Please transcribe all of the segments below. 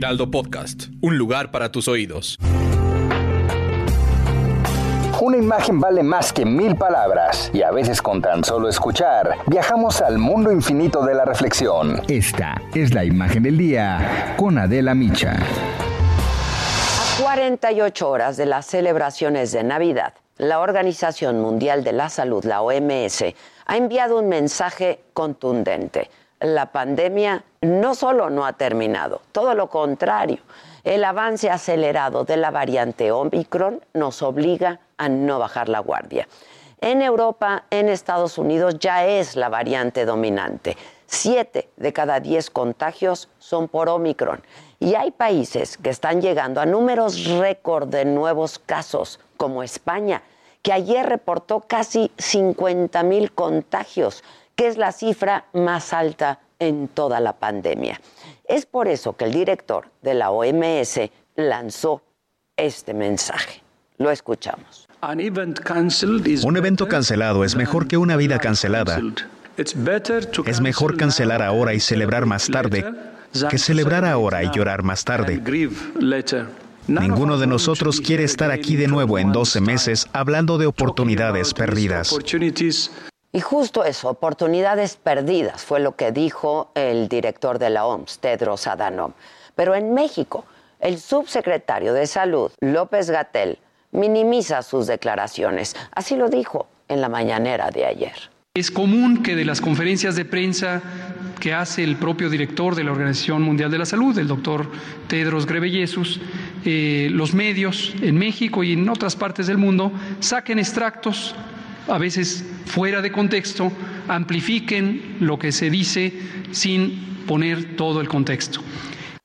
Heraldo Podcast, un lugar para tus oídos. Una imagen vale más que mil palabras y a veces con tan solo escuchar viajamos al mundo infinito de la reflexión. Esta es la imagen del día con Adela Micha. A 48 horas de las celebraciones de Navidad, la Organización Mundial de la Salud, la OMS, ha enviado un mensaje contundente. La pandemia no solo no ha terminado, todo lo contrario. El avance acelerado de la variante Omicron nos obliga a no bajar la guardia. En Europa, en Estados Unidos, ya es la variante dominante. Siete de cada diez contagios son por Omicron. Y hay países que están llegando a números récord de nuevos casos, como España, que ayer reportó casi 50 mil contagios, que es la cifra más alta en toda la pandemia. Es por eso que el director de la OMS lanzó este mensaje. Lo escuchamos. Un evento cancelado es mejor que una vida cancelada. Es mejor cancelar ahora y celebrar más tarde que celebrar ahora y llorar más tarde. Ninguno de nosotros quiere estar aquí de nuevo en 12 meses hablando de oportunidades perdidas. Y justo eso, oportunidades perdidas, fue lo que dijo el director de la OMS, Tedros Adhanom. Pero en México, el subsecretario de Salud, López Gatel, minimiza sus declaraciones. Así lo dijo en la mañanera de ayer. Es común que de las conferencias de prensa que hace el propio director de la Organización Mundial de la Salud, el doctor Tedros Ghebreyesus, eh, los medios en México y en otras partes del mundo saquen extractos a veces fuera de contexto, amplifiquen lo que se dice sin poner todo el contexto.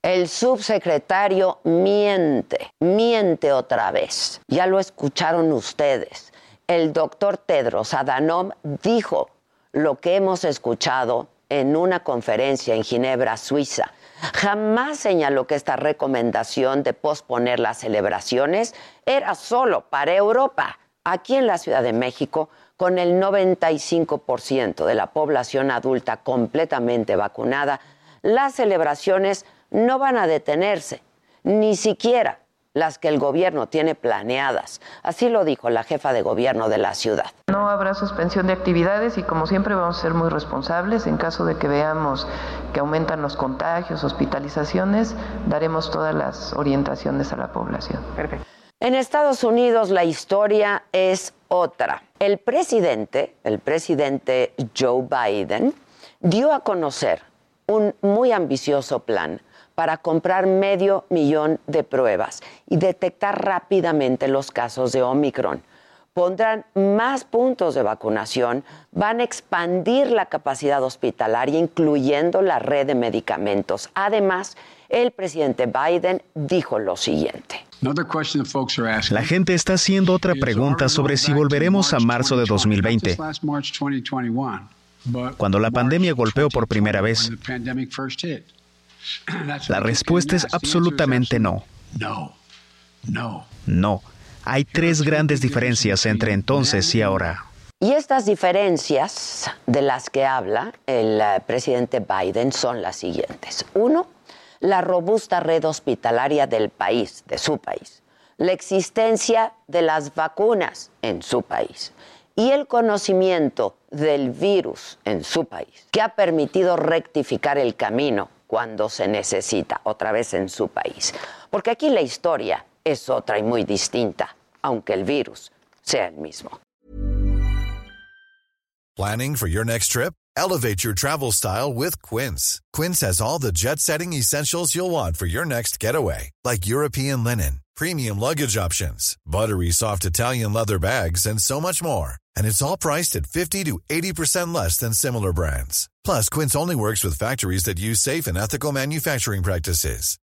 El subsecretario miente, miente otra vez. Ya lo escucharon ustedes. El doctor Tedros Adhanom dijo lo que hemos escuchado en una conferencia en Ginebra, Suiza. Jamás señaló que esta recomendación de posponer las celebraciones era solo para Europa aquí en la Ciudad de México, con el 95% de la población adulta completamente vacunada, las celebraciones no van a detenerse, ni siquiera las que el gobierno tiene planeadas. Así lo dijo la jefa de gobierno de la ciudad. No habrá suspensión de actividades y como siempre vamos a ser muy responsables. En caso de que veamos que aumentan los contagios, hospitalizaciones, daremos todas las orientaciones a la población. Perfecto. En Estados Unidos la historia es otra. El presidente, el presidente Joe Biden, dio a conocer un muy ambicioso plan para comprar medio millón de pruebas y detectar rápidamente los casos de Omicron. Pondrán más puntos de vacunación, van a expandir la capacidad hospitalaria, incluyendo la red de medicamentos. Además, el presidente Biden dijo lo siguiente. La gente está haciendo otra pregunta sobre si volveremos a marzo de 2020. Cuando la pandemia golpeó por primera vez, la respuesta es absolutamente no. No. Hay tres grandes diferencias entre entonces y ahora. Y estas diferencias de las que habla el eh, presidente Biden son las siguientes. Uno, la robusta red hospitalaria del país, de su país, la existencia de las vacunas en su país y el conocimiento del virus en su país, que ha permitido rectificar el camino cuando se necesita, otra vez en su país. Porque aquí la historia es otra y muy distinta, aunque el virus sea el mismo. Planning for your next trip? Elevate your travel style with Quince. Quince has all the jet setting essentials you'll want for your next getaway, like European linen, premium luggage options, buttery soft Italian leather bags, and so much more. And it's all priced at 50 to 80% less than similar brands. Plus, Quince only works with factories that use safe and ethical manufacturing practices.